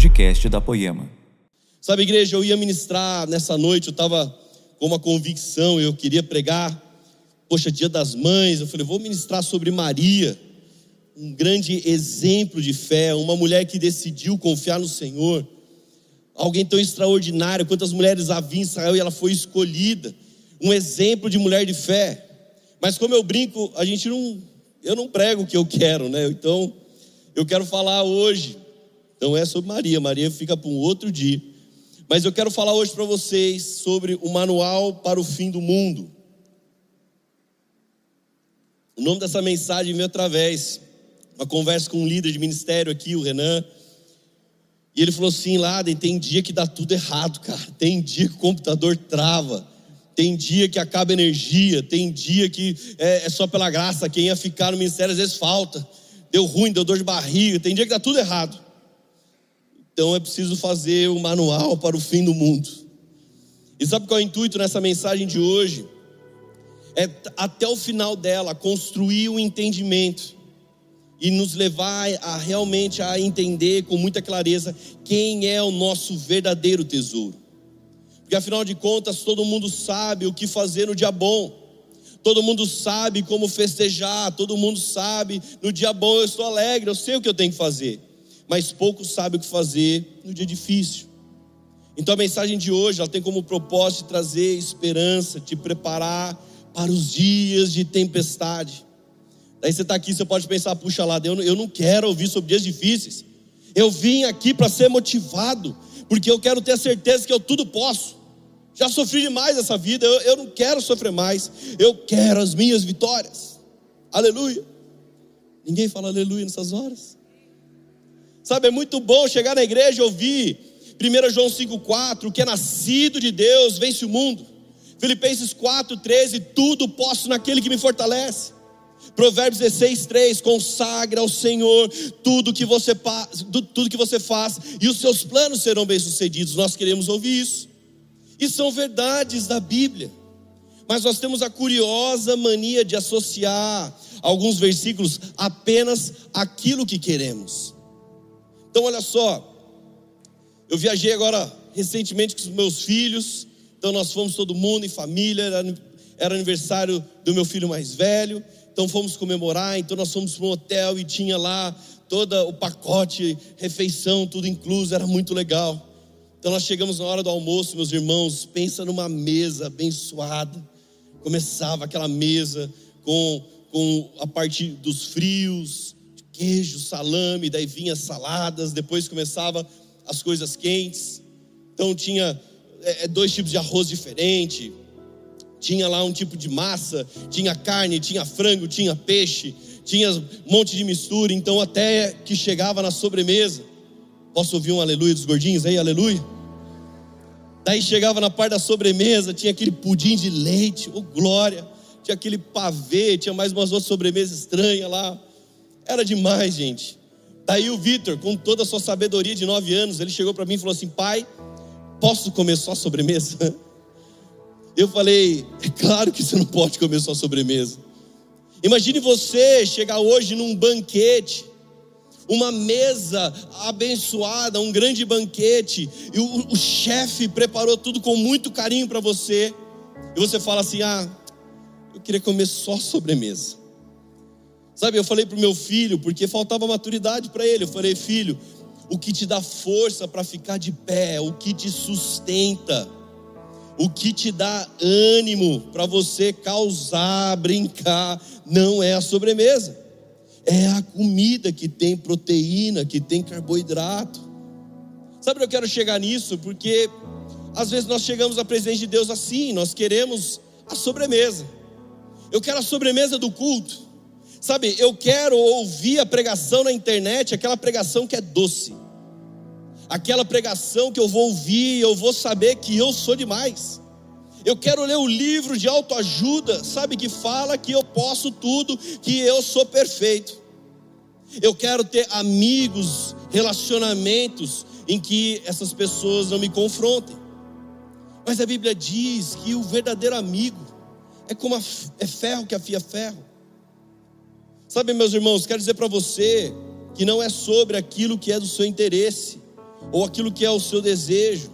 podcast da Poema. Sabe, igreja, eu ia ministrar nessa noite, eu estava com uma convicção, eu queria pregar, poxa, dia das mães, eu falei, vou ministrar sobre Maria, um grande exemplo de fé, uma mulher que decidiu confiar no Senhor, alguém tão extraordinário, quantas mulheres havia em Israel e ela foi escolhida, um exemplo de mulher de fé. Mas como eu brinco, a gente não, eu não prego o que eu quero, né? Então, eu quero falar hoje. Não é sobre Maria, Maria fica para um outro dia. Mas eu quero falar hoje para vocês sobre o manual para o fim do mundo. O nome dessa mensagem veio através uma conversa com um líder de ministério aqui, o Renan. E ele falou assim: Laden, tem dia que dá tudo errado, cara. Tem dia que o computador trava. Tem dia que acaba energia. Tem dia que é, é só pela graça. Quem ia ficar no ministério às vezes falta. Deu ruim, deu dor de barriga. Tem dia que dá tudo errado. Então é preciso fazer um manual para o fim do mundo. E sabe qual é o intuito nessa mensagem de hoje? É até o final dela construir o um entendimento e nos levar a realmente a entender com muita clareza quem é o nosso verdadeiro tesouro. Porque afinal de contas, todo mundo sabe o que fazer no dia bom. Todo mundo sabe como festejar, todo mundo sabe no dia bom eu estou alegre, eu sei o que eu tenho que fazer. Mas poucos sabem o que fazer no dia difícil. Então a mensagem de hoje, ela tem como propósito trazer esperança, te preparar para os dias de tempestade. Daí você está aqui, você pode pensar, puxa lá, eu não, eu não quero ouvir sobre dias difíceis. Eu vim aqui para ser motivado, porque eu quero ter a certeza que eu tudo posso. Já sofri demais essa vida, eu, eu não quero sofrer mais. Eu quero as minhas vitórias. Aleluia. Ninguém fala aleluia nessas horas. Sabe, é muito bom chegar na igreja e ouvir 1 João 5,4: o que é nascido de Deus vence o mundo. Filipenses 4,13: tudo posso naquele que me fortalece. Provérbios 16, 3, consagra ao Senhor tudo que você tudo que você faz e os seus planos serão bem-sucedidos. Nós queremos ouvir isso. E são verdades da Bíblia. Mas nós temos a curiosa mania de associar alguns versículos apenas aquilo que queremos. Então olha só, eu viajei agora recentemente com os meus filhos, então nós fomos todo mundo em família, era, era aniversário do meu filho mais velho, então fomos comemorar, então nós fomos para um hotel e tinha lá todo o pacote, refeição, tudo incluso, era muito legal. Então nós chegamos na hora do almoço, meus irmãos, pensa numa mesa abençoada. Começava aquela mesa com, com a parte dos frios, queijo, salame, daí vinha saladas, depois começava as coisas quentes. Então tinha é, dois tipos de arroz diferente, tinha lá um tipo de massa, tinha carne, tinha frango, tinha peixe, tinha um monte de mistura, então até que chegava na sobremesa. Posso ouvir um aleluia dos gordinhos aí, aleluia? Daí chegava na parte da sobremesa, tinha aquele pudim de leite, oh glória, tinha aquele pavê, tinha mais umas outras sobremesas estranhas lá. Era demais, gente. Daí o Vitor, com toda a sua sabedoria de nove anos, ele chegou para mim e falou assim: pai, posso comer só sobremesa? Eu falei: é claro que você não pode comer só sobremesa. Imagine você chegar hoje num banquete, uma mesa abençoada, um grande banquete, e o, o chefe preparou tudo com muito carinho para você, e você fala assim: ah, eu queria comer só sobremesa. Sabe, eu falei para o meu filho, porque faltava maturidade para ele, eu falei: filho, o que te dá força para ficar de pé, o que te sustenta, o que te dá ânimo para você causar, brincar, não é a sobremesa, é a comida que tem proteína, que tem carboidrato. Sabe, eu quero chegar nisso porque às vezes nós chegamos à presença de Deus assim, nós queremos a sobremesa. Eu quero a sobremesa do culto. Sabe, eu quero ouvir a pregação na internet, aquela pregação que é doce aquela pregação que eu vou ouvir, eu vou saber que eu sou demais. Eu quero ler o livro de autoajuda, sabe, que fala que eu posso tudo, que eu sou perfeito. Eu quero ter amigos, relacionamentos em que essas pessoas não me confrontem. Mas a Bíblia diz que o verdadeiro amigo é como a, é ferro que afia ferro. Sabe, meus irmãos, quero dizer para você que não é sobre aquilo que é do seu interesse, ou aquilo que é o seu desejo.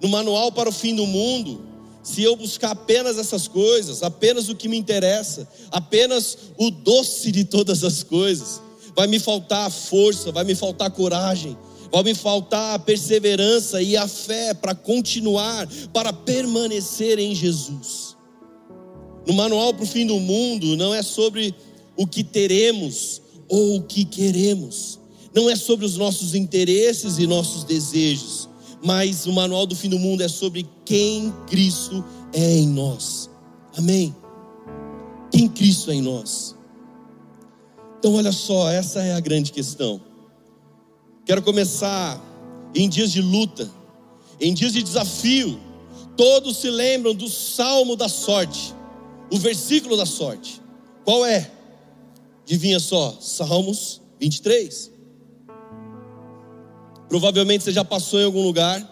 No manual para o fim do mundo, se eu buscar apenas essas coisas, apenas o que me interessa, apenas o doce de todas as coisas, vai me faltar a força, vai me faltar coragem, vai me faltar a perseverança e a fé para continuar, para permanecer em Jesus. No manual para o fim do mundo, não é sobre o que teremos ou o que queremos, não é sobre os nossos interesses e nossos desejos, mas o manual do fim do mundo é sobre quem Cristo é em nós. Amém? Quem Cristo é em nós. Então, olha só, essa é a grande questão. Quero começar em dias de luta, em dias de desafio. Todos se lembram do salmo da sorte, o versículo da sorte. Qual é? Adivinha só, Salmos 23. Provavelmente você já passou em algum lugar.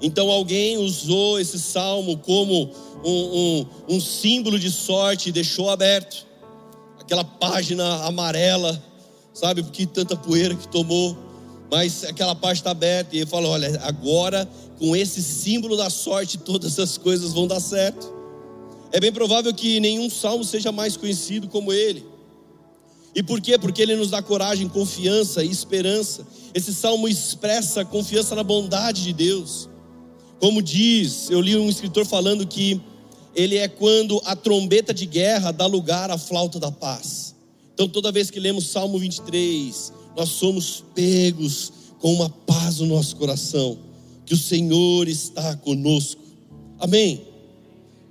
Então alguém usou esse salmo como um, um, um símbolo de sorte e deixou aberto. Aquela página amarela, sabe, porque tanta poeira que tomou. Mas aquela parte está aberta e ele fala: olha, agora com esse símbolo da sorte, todas as coisas vão dar certo. É bem provável que nenhum salmo seja mais conhecido como ele. E por quê? Porque ele nos dá coragem, confiança e esperança. Esse salmo expressa confiança na bondade de Deus. Como diz, eu li um escritor falando que ele é quando a trombeta de guerra dá lugar à flauta da paz. Então, toda vez que lemos Salmo 23, nós somos pegos com uma paz no nosso coração, que o Senhor está conosco. Amém?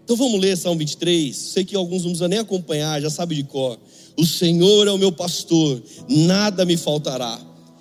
Então vamos ler Salmo 23. Sei que alguns não precisam nem acompanhar, já sabe de cor. O Senhor é o meu pastor, nada me faltará.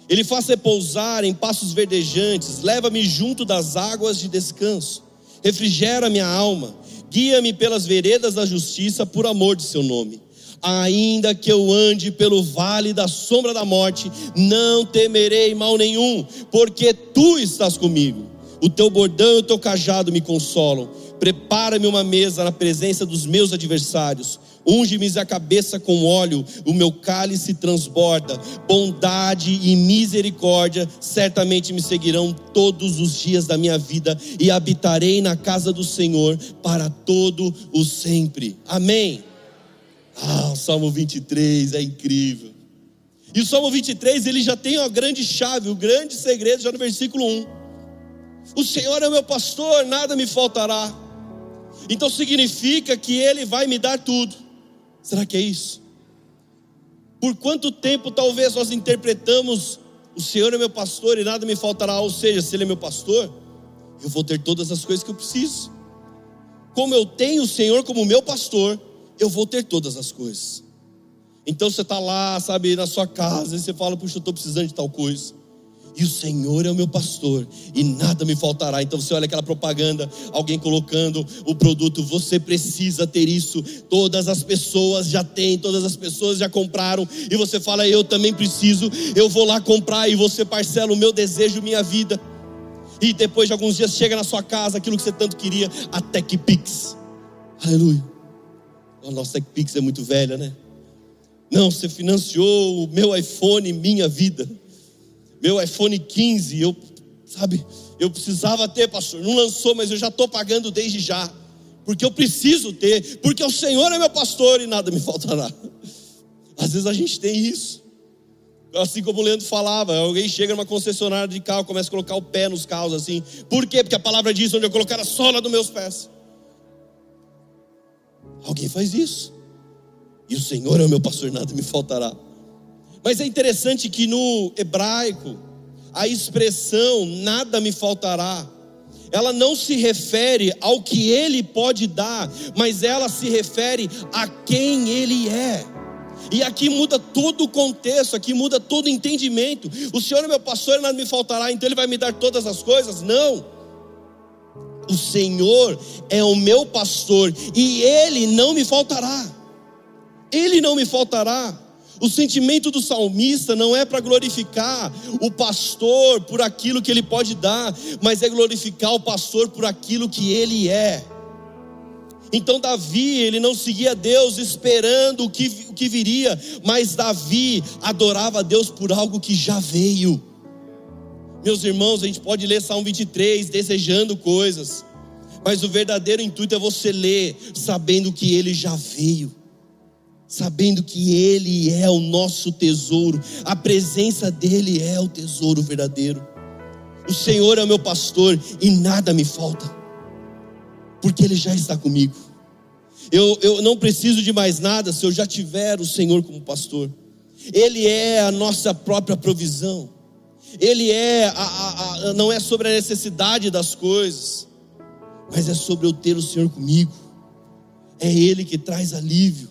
Ele faz repousar em passos verdejantes, leva-me junto das águas de descanso, refrigera minha alma, guia-me pelas veredas da justiça por amor de seu nome. Ainda que eu ande pelo vale da sombra da morte, não temerei mal nenhum, porque tu estás comigo. O teu bordão e o teu cajado me consolam. Prepara-me uma mesa na presença dos meus adversários Unge-me a cabeça com óleo, o meu cálice transborda. Bondade e misericórdia certamente me seguirão todos os dias da minha vida e habitarei na casa do Senhor para todo o sempre. Amém. Ah, o Salmo 23 é incrível. E o Salmo 23, ele já tem a grande chave, o grande segredo, já no versículo 1. O Senhor é meu pastor, nada me faltará. Então significa que Ele vai me dar tudo. Será que é isso? Por quanto tempo talvez nós interpretamos o Senhor é meu pastor e nada me faltará, ou seja, se Ele é meu pastor, eu vou ter todas as coisas que eu preciso. Como eu tenho o Senhor como meu pastor, eu vou ter todas as coisas. Então você está lá, sabe, na sua casa, e você fala, puxa, eu estou precisando de tal coisa e o Senhor é o meu pastor, e nada me faltará. Então você olha aquela propaganda, alguém colocando o produto, você precisa ter isso. Todas as pessoas já têm, todas as pessoas já compraram, e você fala, eu também preciso, eu vou lá comprar, e você parcela o meu desejo, minha vida. E depois de alguns dias chega na sua casa aquilo que você tanto queria, a TechPix. Aleluia. A nossa TechPix é muito velha, né? Não, você financiou o meu iPhone, minha vida meu iPhone 15, eu, sabe, eu precisava ter, pastor. Não lançou, mas eu já estou pagando desde já. Porque eu preciso ter, porque o Senhor é meu pastor e nada me faltará. Às vezes a gente tem isso. Assim como o Leandro falava, alguém chega numa concessionária de carro, começa a colocar o pé nos carros assim. Por quê? Porque a palavra diz onde eu colocar a sola dos meus pés. Alguém faz isso. E o Senhor é o meu pastor, nada me faltará. Mas é interessante que no hebraico, a expressão nada me faltará, ela não se refere ao que ele pode dar, mas ela se refere a quem ele é. E aqui muda todo o contexto, aqui muda todo o entendimento. O Senhor é meu pastor e nada me faltará, então Ele vai me dar todas as coisas? Não. O Senhor é o meu pastor e Ele não me faltará. Ele não me faltará. O sentimento do salmista não é para glorificar o pastor por aquilo que ele pode dar, mas é glorificar o pastor por aquilo que ele é. Então Davi, ele não seguia Deus esperando o que, o que viria, mas Davi adorava Deus por algo que já veio. Meus irmãos, a gente pode ler Salmo 23 desejando coisas, mas o verdadeiro intuito é você ler sabendo que ele já veio, sabendo que ele é o nosso tesouro, a presença dele é o tesouro verdadeiro. O Senhor é o meu pastor e nada me falta, porque ele já está comigo. Eu, eu não preciso de mais nada se eu já tiver o Senhor como pastor. Ele é a nossa própria provisão. Ele é, a, a, a, não é sobre a necessidade das coisas, mas é sobre eu ter o Senhor comigo. É Ele que traz alívio.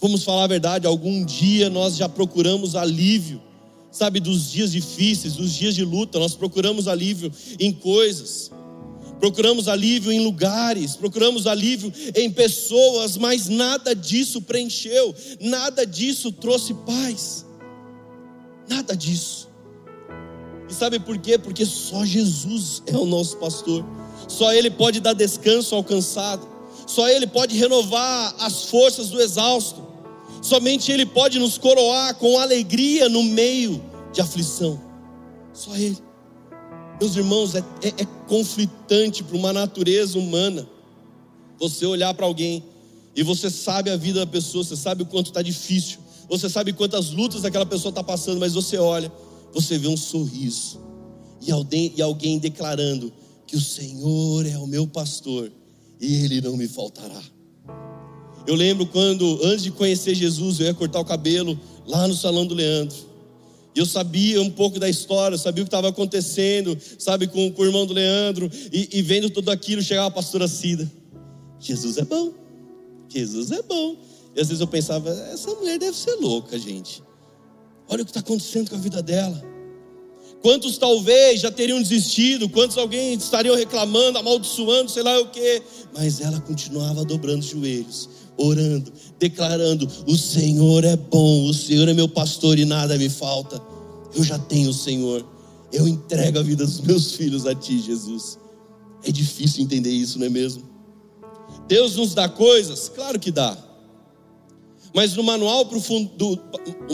Vamos falar a verdade, algum dia nós já procuramos alívio, sabe, dos dias difíceis, dos dias de luta, nós procuramos alívio em coisas, procuramos alívio em lugares, procuramos alívio em pessoas, mas nada disso preencheu, nada disso trouxe paz, nada disso. E sabe por quê? Porque só Jesus é o nosso pastor. Só Ele pode dar descanso ao cansado. Só Ele pode renovar as forças do exausto. Somente Ele pode nos coroar com alegria no meio de aflição. Só Ele. Meus irmãos, é, é, é conflitante para uma natureza humana você olhar para alguém e você sabe a vida da pessoa, você sabe o quanto está difícil, você sabe quantas lutas aquela pessoa está passando, mas você olha você vê um sorriso e alguém, e alguém declarando que o Senhor é o meu pastor e ele não me faltará. Eu lembro quando, antes de conhecer Jesus, eu ia cortar o cabelo lá no salão do Leandro. E eu sabia um pouco da história, sabia o que estava acontecendo, sabe, com, com, o irmão do Leandro, e, e vendo tudo aquilo, chegava a pastora Cida. Jesus é bom, Jesus é bom. E às vezes eu pensava, essa mulher deve ser louca, gente. Olha o que está acontecendo com a vida dela. Quantos talvez já teriam desistido, quantos alguém estariam reclamando, amaldiçoando, sei lá o que, mas ela continuava dobrando os joelhos, orando, declarando: O Senhor é bom, o Senhor é meu pastor e nada me falta. Eu já tenho o Senhor, eu entrego a vida dos meus filhos a Ti, Jesus. É difícil entender isso, não é mesmo? Deus nos dá coisas? Claro que dá. Mas no manual para o, fundo,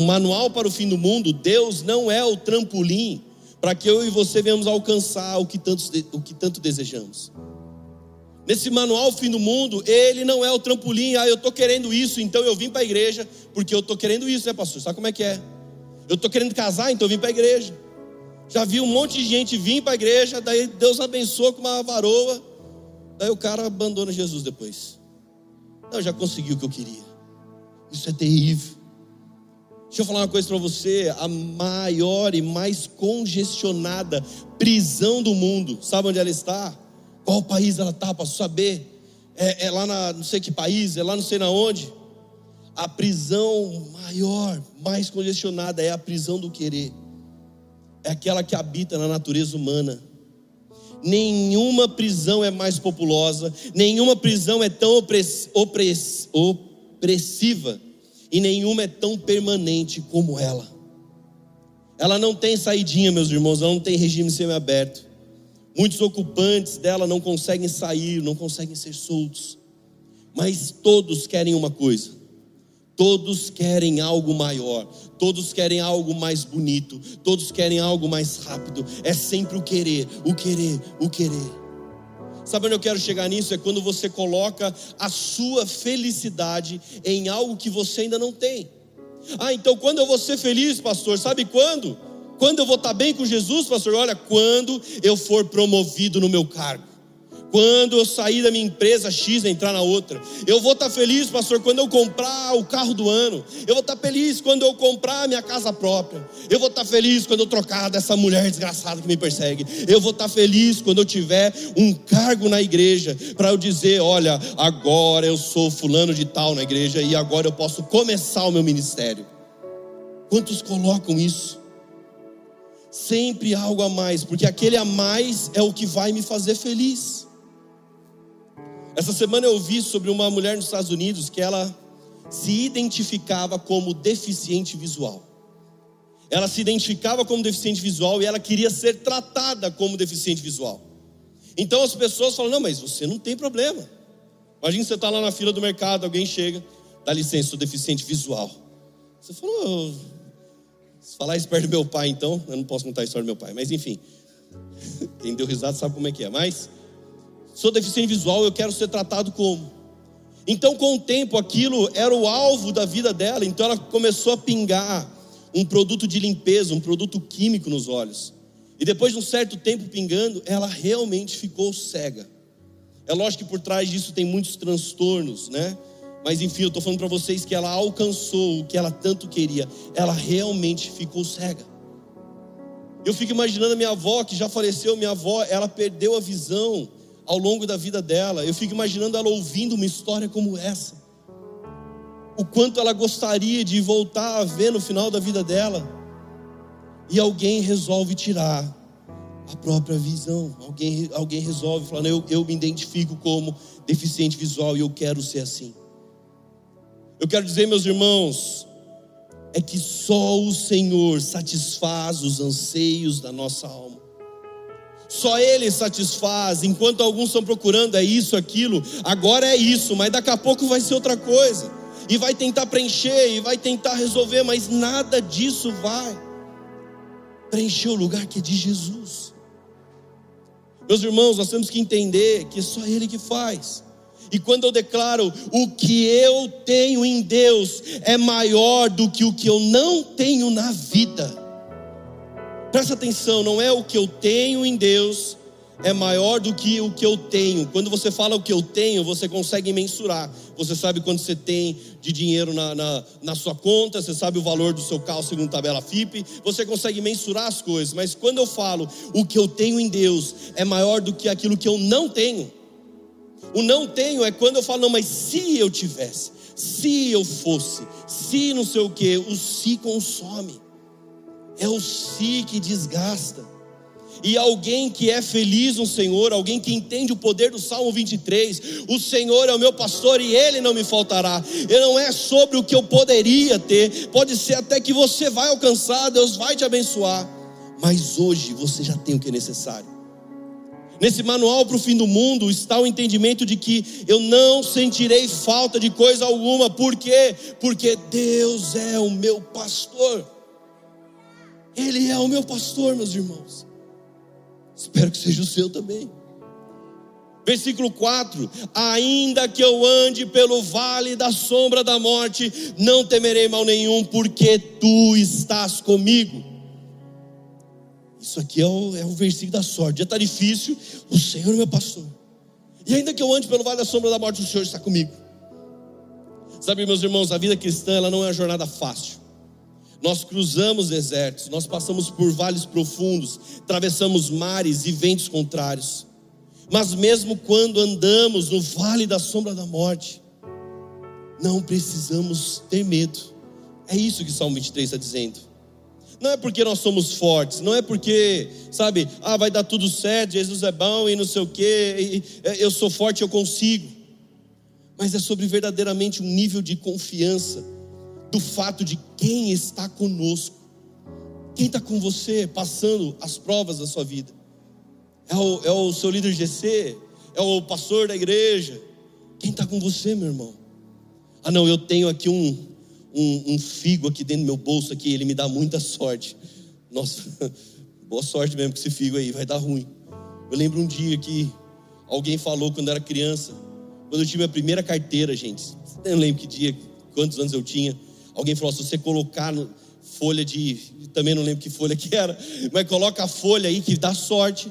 manual para o fim do mundo, Deus não é o trampolim para que eu e você venhamos alcançar o que, o que tanto desejamos. Nesse manual fim do mundo, ele não é o trampolim, ah, eu estou querendo isso, então eu vim para a igreja, porque eu estou querendo isso, né, pastor? Sabe como é que é? Eu estou querendo casar, então eu vim para a igreja. Já vi um monte de gente vir para a igreja, daí Deus abençoa com uma varoa, daí o cara abandona Jesus depois. Não, já consegui o que eu queria. Isso é terrível. Deixa eu falar uma coisa para você: a maior e mais congestionada prisão do mundo, sabe onde ela está? Qual país ela está? Para saber. É, é, lá na não sei que país, é lá não sei na onde. A prisão maior, mais congestionada é a prisão do querer. É aquela que habita na natureza humana. Nenhuma prisão é mais populosa, nenhuma prisão é tão opress, opress, opressiva e nenhuma é tão permanente como ela. Ela não tem saidinha, meus irmãos, ela não tem regime semiaberto. Muitos ocupantes dela não conseguem sair, não conseguem ser soltos. Mas todos querem uma coisa. Todos querem algo maior, todos querem algo mais bonito, todos querem algo mais rápido. É sempre o querer, o querer, o querer. Sabe onde eu quero chegar nisso? É quando você coloca a sua felicidade em algo que você ainda não tem. Ah, então quando eu vou ser feliz, pastor? Sabe quando? Quando eu vou estar bem com Jesus, pastor? Olha, quando eu for promovido no meu cargo. Quando eu sair da minha empresa X e entrar na outra, eu vou estar feliz, pastor, quando eu comprar o carro do ano. Eu vou estar feliz quando eu comprar a minha casa própria. Eu vou estar feliz quando eu trocar dessa mulher desgraçada que me persegue. Eu vou estar feliz quando eu tiver um cargo na igreja para eu dizer, olha, agora eu sou fulano de tal na igreja e agora eu posso começar o meu ministério. Quantos colocam isso? Sempre algo a mais, porque aquele a mais é o que vai me fazer feliz. Essa semana eu ouvi sobre uma mulher nos Estados Unidos que ela se identificava como deficiente visual. Ela se identificava como deficiente visual e ela queria ser tratada como deficiente visual. Então as pessoas falam: não, mas você não tem problema. Imagina você está lá na fila do mercado, alguém chega, dá licença, sou deficiente visual. Você falou, Se falar isso perto do meu pai, então, eu não posso contar a história do meu pai, mas enfim. Quem deu risada sabe como é que é. Mas, sou deficiente visual, eu quero ser tratado como. Então, com o tempo, aquilo era o alvo da vida dela, então ela começou a pingar um produto de limpeza, um produto químico nos olhos. E depois de um certo tempo pingando, ela realmente ficou cega. É lógico que por trás disso tem muitos transtornos, né? Mas enfim, eu estou falando para vocês que ela alcançou o que ela tanto queria. Ela realmente ficou cega. Eu fico imaginando a minha avó, que já faleceu, minha avó, ela perdeu a visão ao longo da vida dela. Eu fico imaginando ela ouvindo uma história como essa. O quanto ela gostaria de voltar a ver no final da vida dela. E alguém resolve tirar a própria visão. Alguém, alguém resolve falar: eu, eu me identifico como deficiente visual e eu quero ser assim. Eu quero dizer, meus irmãos, é que só o Senhor satisfaz os anseios da nossa alma. Só Ele satisfaz, enquanto alguns estão procurando é isso, aquilo, agora é isso, mas daqui a pouco vai ser outra coisa, e vai tentar preencher, e vai tentar resolver, mas nada disso vai preencher o lugar que é de Jesus. Meus irmãos, nós temos que entender que é só Ele que faz. E quando eu declaro o que eu tenho em Deus é maior do que o que eu não tenho na vida. Presta atenção, não é o que eu tenho em Deus é maior do que o que eu tenho. Quando você fala o que eu tenho, você consegue mensurar. Você sabe quanto você tem de dinheiro na, na, na, sua conta, você sabe o valor do seu carro segundo tabela FIP, você consegue mensurar as coisas. Mas quando eu falo o que eu tenho em Deus é maior do que aquilo que eu não tenho. O não tenho é quando eu falo, não, mas se eu tivesse, se eu fosse, se não sei o que, o se consome. É o se que desgasta. E alguém que é feliz no Senhor, alguém que entende o poder do Salmo 23, o Senhor é o meu pastor e ele não me faltará. E não é sobre o que eu poderia ter, pode ser até que você vai alcançar, Deus vai te abençoar, mas hoje você já tem o que é necessário. Nesse manual para o fim do mundo está o entendimento de que eu não sentirei falta de coisa alguma, por quê? Porque Deus é o meu pastor. Ele é o meu pastor, meus irmãos. Espero que seja o seu também. Versículo 4: Ainda que eu ande pelo vale da sombra da morte, não temerei mal nenhum, porque tu estás comigo. Isso aqui é o, é versículo da sorte. Já está difícil, o Senhor é meu pastor. E ainda que eu ande pelo vale da sombra da morte, o Senhor está comigo. Sabe, meus irmãos, a vida cristã ela não é uma jornada fácil. Nós cruzamos desertos, nós passamos por vales profundos, atravessamos mares e ventos contrários. Mas mesmo quando andamos no vale da sombra da morte, não precisamos ter medo. É isso que Salmo 23 está dizendo. Não é porque nós somos fortes, não é porque, sabe, ah, vai dar tudo certo, Jesus é bom e não sei o quê, eu sou forte, eu consigo. Mas é sobre verdadeiramente um nível de confiança do fato de quem está conosco. Quem está com você passando as provas da sua vida? É o, é o seu líder GC? É o pastor da igreja? Quem está com você, meu irmão? Ah, não, eu tenho aqui um, um, um, figo aqui dentro do meu bolso aqui, ele me dá muita sorte. Nossa, boa sorte mesmo com esse figo aí, vai dar ruim. Eu lembro um dia que alguém falou quando eu era criança, quando eu tive a primeira carteira, gente. Eu não lembro que dia, quantos anos eu tinha. Alguém falou: se você colocar no, folha de. Também não lembro que folha que era, mas coloca a folha aí que dá sorte.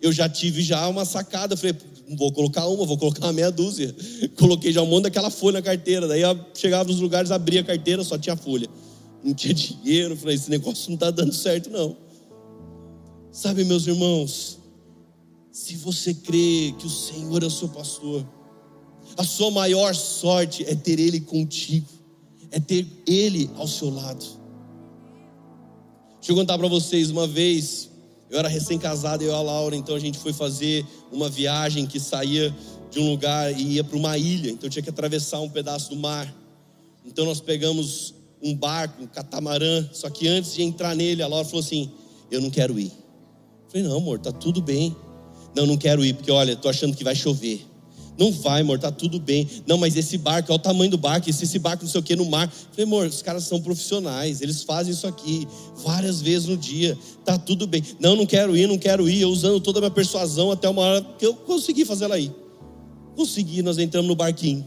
Eu já tive já uma sacada. Falei, vou colocar uma, vou colocar uma meia dúzia. Coloquei já um monte daquela folha na carteira. Daí eu chegava nos lugares, abria a carteira, só tinha folha. Não tinha dinheiro. Falei, esse negócio não está dando certo, não. Sabe, meus irmãos, se você crê que o Senhor é o seu pastor, a sua maior sorte é ter Ele contigo é ter Ele ao seu lado. Deixa eu contar para vocês, uma vez, eu era recém-casado, eu e a Laura, então a gente foi fazer uma viagem que saía de um lugar e ia para uma ilha, então tinha que atravessar um pedaço do mar. Então nós pegamos um barco, um catamarã, só que antes de entrar nele, a Laura falou assim: Eu não quero ir. Eu falei: Não, amor, tá tudo bem. Não, não quero ir, porque olha, tô achando que vai chover. Não vai, amor, tá tudo bem. Não, mas esse barco, olha o tamanho do barco, esse, esse barco não sei o que no mar. falei, amor, os caras são profissionais, eles fazem isso aqui várias vezes no dia, tá tudo bem. Não, não quero ir, não quero ir. Eu usando toda a minha persuasão até uma hora que eu consegui fazer ela ir. Consegui, nós entramos no barquinho.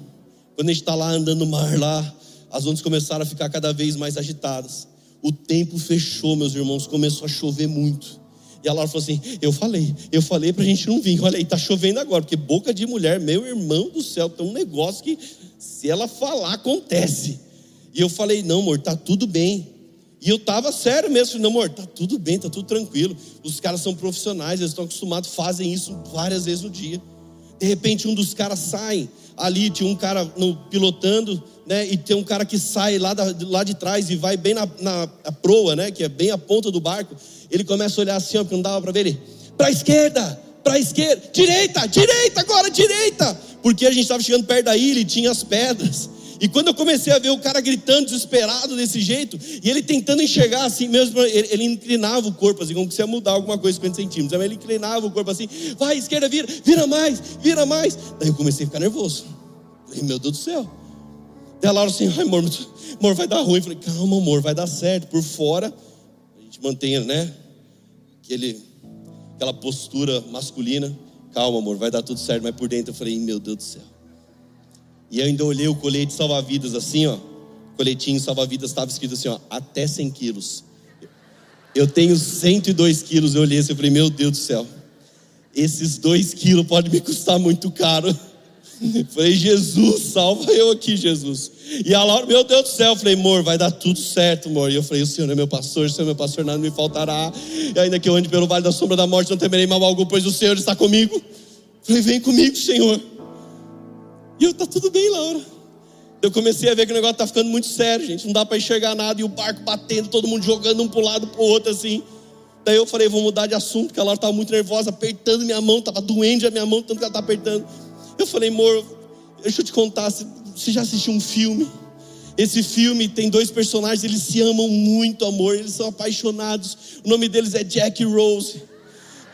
Quando a gente está lá andando no mar lá, as ondas começaram a ficar cada vez mais agitadas. O tempo fechou, meus irmãos, começou a chover muito. E a Laura falou assim: Eu falei, eu falei para a gente não vir. Olha aí, tá chovendo agora, porque boca de mulher, meu irmão do céu, tem um negócio que, se ela falar, acontece. E eu falei: Não, amor, tá tudo bem. E eu tava sério mesmo, não, amor, tá tudo bem, tá tudo tranquilo. Os caras são profissionais, eles estão acostumados, fazem isso várias vezes no dia. De repente, um dos caras sai ali, tinha um cara no, pilotando, né? E tem um cara que sai lá, da, lá de trás e vai bem na, na proa, né? Que é bem a ponta do barco ele começa a olhar assim, ó, porque não dava para ver ele. Para a esquerda, para a esquerda, direita, direita, agora direita. Porque a gente estava chegando perto da ilha e tinha as pedras. E quando eu comecei a ver o cara gritando desesperado desse jeito, e ele tentando enxergar assim mesmo, ele, ele inclinava o corpo assim, como se ia mudar alguma coisa 50 centímetros. Ele inclinava o corpo assim, vai, esquerda, vira, vira mais, vira mais. Daí eu comecei a ficar nervoso. Falei, meu Deus do céu. Daí a Laura assim, ai amor, amor, vai dar ruim. Eu falei, calma, amor, vai dar certo. Por fora, gente mantenha, né? Aquele, aquela postura masculina. Calma, amor, vai dar tudo certo. Mas por dentro eu falei, meu Deus do céu. E eu ainda olhei o colete salva-vidas assim, ó. Coletinho salva-vidas estava escrito assim, ó, até 100 quilos. Eu tenho 102 quilos. Eu olhei assim e falei, meu Deus do céu. Esses dois quilos podem me custar muito caro. Falei, Jesus, salva eu aqui, Jesus. E a Laura, meu Deus do céu, eu falei, amor, vai dar tudo certo, amor. E eu falei, o Senhor é meu pastor, o Senhor é meu pastor, nada me faltará. E ainda que eu ande pelo vale da sombra da morte, não temerei mal algum, pois o Senhor está comigo. Falei, vem comigo, Senhor. E eu, tá tudo bem, Laura. Eu comecei a ver que o negócio tá ficando muito sério, gente. Não dá para enxergar nada. E o barco batendo, todo mundo jogando um para lado para o outro, assim. Daí eu falei, vou mudar de assunto, porque a Laura estava muito nervosa, apertando minha mão, estava doente a minha mão, tanto que ela está apertando. Eu falei, amor, deixa eu te contar, você já assistiu um filme? Esse filme tem dois personagens, eles se amam muito, amor, eles são apaixonados. O nome deles é Jack e Rose.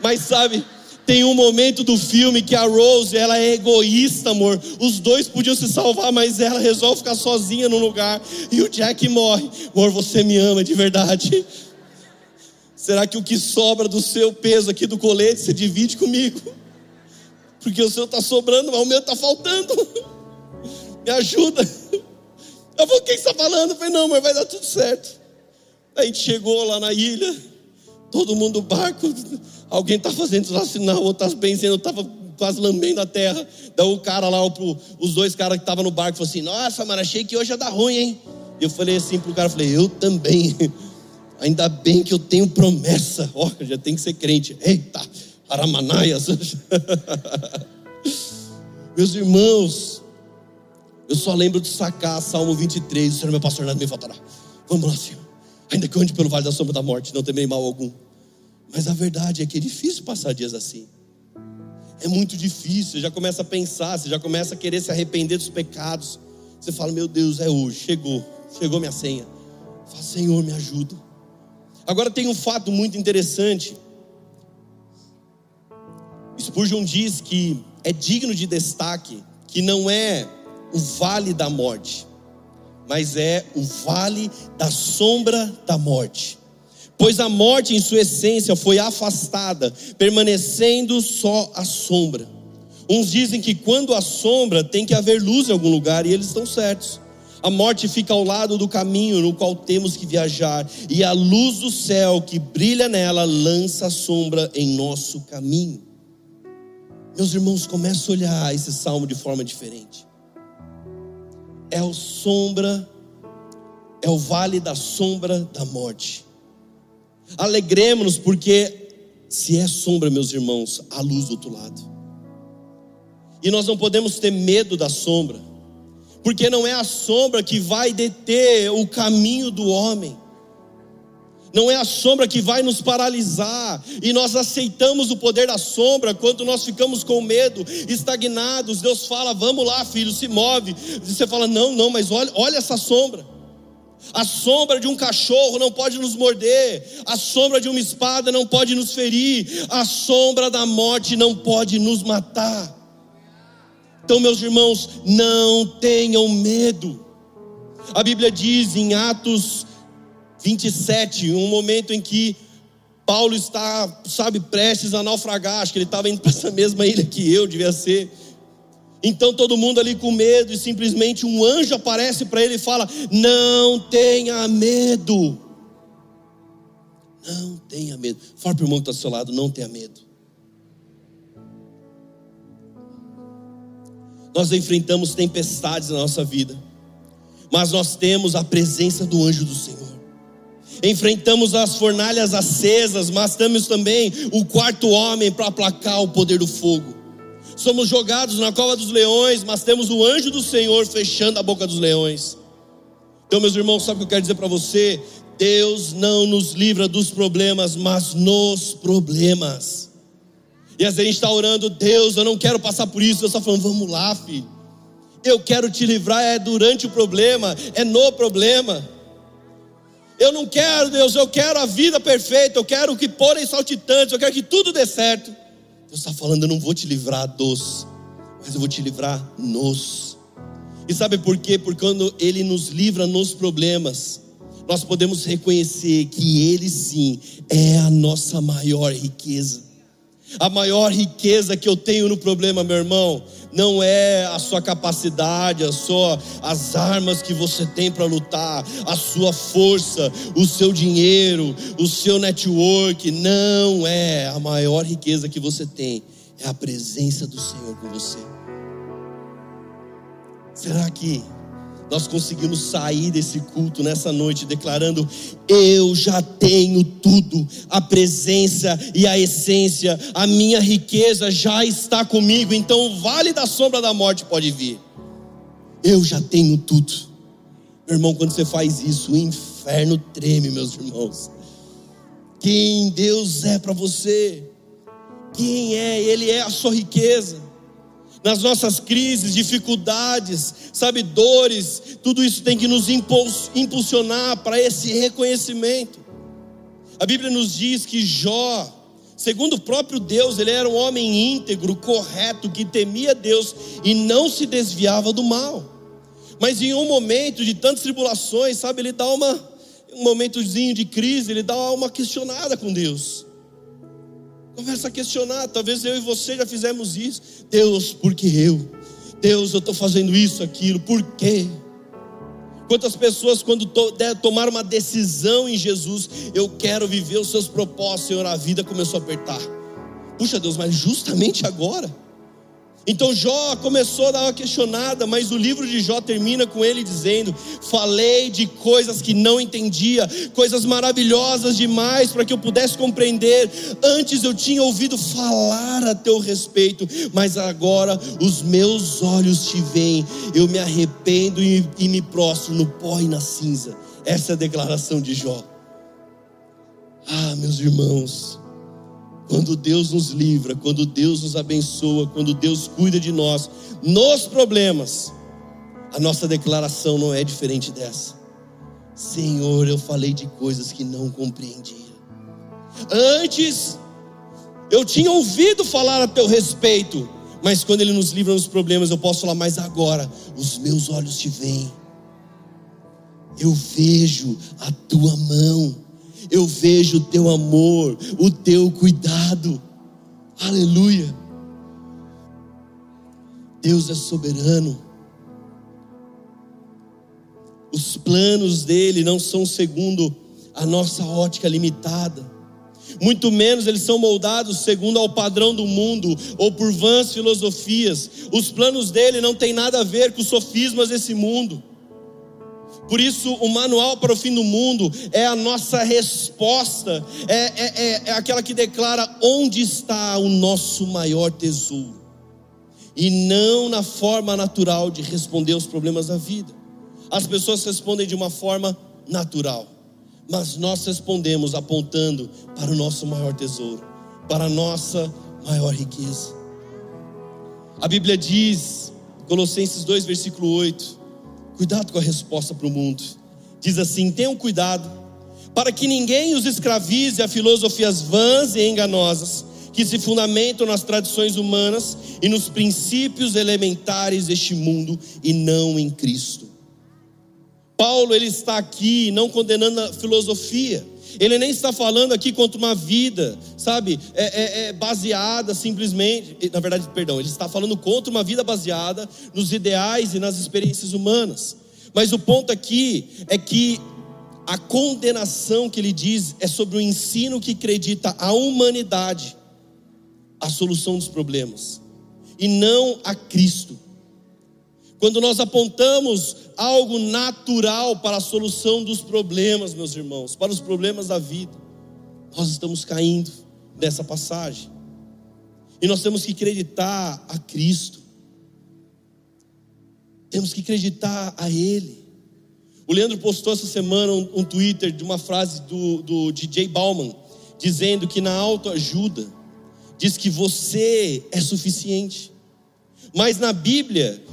Mas sabe, tem um momento do filme que a Rose, ela é egoísta, amor. Os dois podiam se salvar, mas ela resolve ficar sozinha no lugar e o Jack morre. Amor, você me ama de verdade? Será que o que sobra do seu peso aqui do colete você divide comigo? Porque o seu está sobrando, mas o meu está faltando. Me ajuda. Eu falei, quem está falando? Eu falei, não, mas vai dar tudo certo. Aí a gente chegou lá na ilha, todo mundo barco, alguém está fazendo sinal, outro está benzendo, estava quase lambendo a terra. Daí o cara lá, os dois caras que estavam no barco, falou assim: Nossa, mano, achei que hoje ia dar ruim, hein? Eu falei assim pro cara: falei, Eu também. Ainda bem que eu tenho promessa. Ó, oh, já tem que ser crente. Eita, Aramanaias. Meus irmãos, eu só lembro de sacar Salmo 23, o Senhor é meu pastor, nada me faltará. Vamos lá, Senhor. Ainda que eu ande pelo vale da sombra da morte, não temerei mal algum. Mas a verdade é que é difícil passar dias assim. É muito difícil, você já começa a pensar, você já começa a querer se arrepender dos pecados. Você fala, meu Deus, é hoje, chegou, chegou minha senha. Fala, Senhor, me ajuda. Agora tem um fato muito interessante Spurgeon diz que é digno de destaque que não é o vale da morte, mas é o vale da sombra da morte. Pois a morte, em sua essência, foi afastada, permanecendo só a sombra. Uns dizem que quando a sombra tem que haver luz em algum lugar, e eles estão certos. A morte fica ao lado do caminho no qual temos que viajar, e a luz do céu que brilha nela lança sombra em nosso caminho. Meus irmãos, começa a olhar esse salmo de forma diferente. É o sombra, é o vale da sombra da morte. Alegremos-nos, porque se é sombra, meus irmãos, há luz do outro lado. E nós não podemos ter medo da sombra, porque não é a sombra que vai deter o caminho do homem não é a sombra que vai nos paralisar, e nós aceitamos o poder da sombra quando nós ficamos com medo, estagnados. Deus fala: Vamos lá, filho, se move. E você fala: Não, não, mas olha, olha essa sombra. A sombra de um cachorro não pode nos morder, a sombra de uma espada não pode nos ferir, a sombra da morte não pode nos matar. Então, meus irmãos, não tenham medo. A Bíblia diz em Atos 27, um momento em que Paulo está, sabe, prestes a naufragar, acho que ele estava indo para essa mesma ilha que eu, devia ser. Então todo mundo ali com medo e simplesmente um anjo aparece para ele e fala: Não tenha medo. Não tenha medo. Fala para o irmão que está ao seu lado: Não tenha medo. Nós enfrentamos tempestades na nossa vida, mas nós temos a presença do anjo do Senhor. Enfrentamos as fornalhas acesas, mas temos também o quarto homem para aplacar o poder do fogo. Somos jogados na cova dos leões, mas temos o anjo do Senhor fechando a boca dos leões. Então, meus irmãos, sabe o que eu quero dizer para você? Deus não nos livra dos problemas, mas nos problemas. E às vezes a gente está orando, Deus, eu não quero passar por isso. Deus está falando, vamos lá, filho. Eu quero te livrar, é durante o problema, é no problema. Eu não quero, Deus, eu quero a vida perfeita, eu quero que porem saltitantes, eu quero que tudo dê certo. Deus está falando, eu não vou te livrar dos, mas eu vou te livrar nos. E sabe por quê? Porque quando Ele nos livra nos problemas, nós podemos reconhecer que Ele sim é a nossa maior riqueza. A maior riqueza que eu tenho no problema, meu irmão, não é a sua capacidade, a sua, as armas que você tem para lutar, a sua força, o seu dinheiro, o seu network. Não é a maior riqueza que você tem, é a presença do Senhor com você. Será que nós conseguimos sair desse culto nessa noite declarando: Eu já tenho tudo, a presença e a essência, a minha riqueza já está comigo, então o vale da sombra da morte pode vir. Eu já tenho tudo. Meu irmão, quando você faz isso, o inferno treme, meus irmãos. Quem Deus é para você? Quem é? Ele é a sua riqueza nas nossas crises, dificuldades, sabe, dores, tudo isso tem que nos impulsionar para esse reconhecimento. A Bíblia nos diz que Jó, segundo o próprio Deus, ele era um homem íntegro, correto, que temia Deus e não se desviava do mal. Mas em um momento de tantas tribulações, sabe, ele dá uma, um momentozinho de crise, ele dá uma questionada com Deus. Começa a questionar, talvez eu e você já fizemos isso. Deus, por que eu? Deus, eu estou fazendo isso, aquilo, por quê? Quantas pessoas, quando to, tomar uma decisão em Jesus, eu quero viver os seus propósitos, Senhor, a vida começou a apertar. Puxa Deus, mas justamente agora. Então Jó começou a dar uma questionada, mas o livro de Jó termina com ele dizendo: Falei de coisas que não entendia, coisas maravilhosas demais para que eu pudesse compreender. Antes eu tinha ouvido falar a teu respeito, mas agora os meus olhos te veem. Eu me arrependo e, e me prostro no pó e na cinza. Essa é a declaração de Jó. Ah, meus irmãos. Quando Deus nos livra, quando Deus nos abençoa, quando Deus cuida de nós, nos problemas, a nossa declaração não é diferente dessa. Senhor, eu falei de coisas que não compreendia. Antes, eu tinha ouvido falar a teu respeito, mas quando Ele nos livra dos problemas, eu posso falar, mas agora, os meus olhos te veem, eu vejo a tua mão eu vejo o teu amor, o teu cuidado. Aleluia. Deus é soberano. Os planos dele não são segundo a nossa ótica limitada. Muito menos eles são moldados segundo ao padrão do mundo ou por vãs filosofias. Os planos dele não têm nada a ver com os sofismas desse mundo. Por isso, o manual para o fim do mundo é a nossa resposta, é, é, é, é aquela que declara onde está o nosso maior tesouro, e não na forma natural de responder aos problemas da vida. As pessoas respondem de uma forma natural, mas nós respondemos apontando para o nosso maior tesouro, para a nossa maior riqueza. A Bíblia diz, Colossenses 2, versículo 8 Cuidado com a resposta para o mundo. Diz assim: tenham cuidado, para que ninguém os escravize a filosofias vãs e enganosas, que se fundamentam nas tradições humanas e nos princípios elementares deste mundo e não em Cristo. Paulo ele está aqui não condenando a filosofia, ele nem está falando aqui contra uma vida, sabe, é, é, é baseada simplesmente, na verdade, perdão, ele está falando contra uma vida baseada nos ideais e nas experiências humanas. Mas o ponto aqui é que a condenação que ele diz é sobre o ensino que acredita a humanidade a solução dos problemas e não a Cristo. Quando nós apontamos algo natural para a solução dos problemas, meus irmãos, para os problemas da vida, nós estamos caindo nessa passagem. E nós temos que acreditar a Cristo. Temos que acreditar a Ele. O Leandro postou essa semana um, um Twitter de uma frase do, do DJ Bauman, dizendo que na autoajuda, diz que você é suficiente. Mas na Bíblia,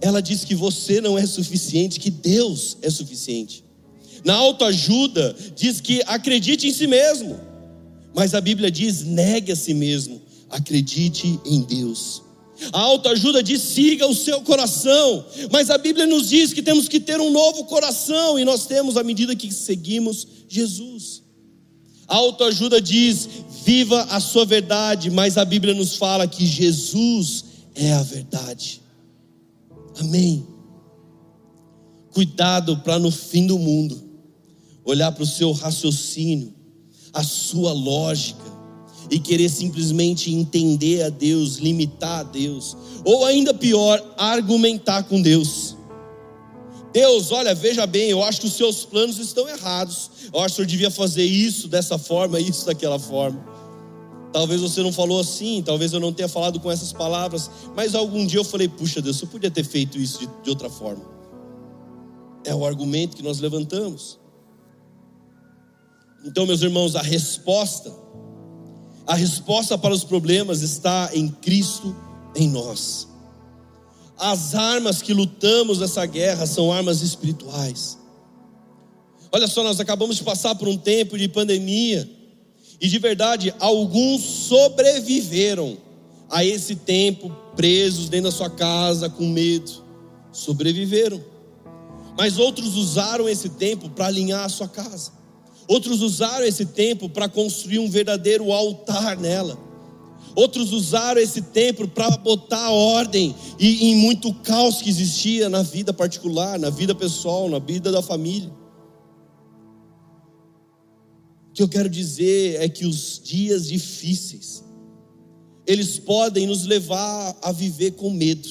ela diz que você não é suficiente, que Deus é suficiente. Na autoajuda, diz que acredite em si mesmo. Mas a Bíblia diz: negue a si mesmo, acredite em Deus. A autoajuda diz: siga o seu coração. Mas a Bíblia nos diz que temos que ter um novo coração, e nós temos à medida que seguimos Jesus. A autoajuda diz: viva a sua verdade, mas a Bíblia nos fala que Jesus é a verdade. Amém. Cuidado para no fim do mundo olhar para o seu raciocínio, a sua lógica e querer simplesmente entender a Deus, limitar a Deus, ou ainda pior, argumentar com Deus. Deus, olha, veja bem, eu acho que os seus planos estão errados. Eu acho que o senhor devia fazer isso dessa forma, isso daquela forma. Talvez você não falou assim, talvez eu não tenha falado com essas palavras, mas algum dia eu falei, puxa Deus, eu podia ter feito isso de, de outra forma. É o argumento que nós levantamos. Então, meus irmãos, a resposta, a resposta para os problemas está em Cristo em nós. As armas que lutamos nessa guerra são armas espirituais. Olha só, nós acabamos de passar por um tempo de pandemia e de verdade, alguns sobreviveram a esse tempo, presos dentro da sua casa, com medo. Sobreviveram. Mas outros usaram esse tempo para alinhar a sua casa. Outros usaram esse tempo para construir um verdadeiro altar nela. Outros usaram esse tempo para botar ordem e em muito caos que existia na vida particular, na vida pessoal, na vida da família. Que eu quero dizer é que os dias difíceis, eles podem nos levar a viver com medo,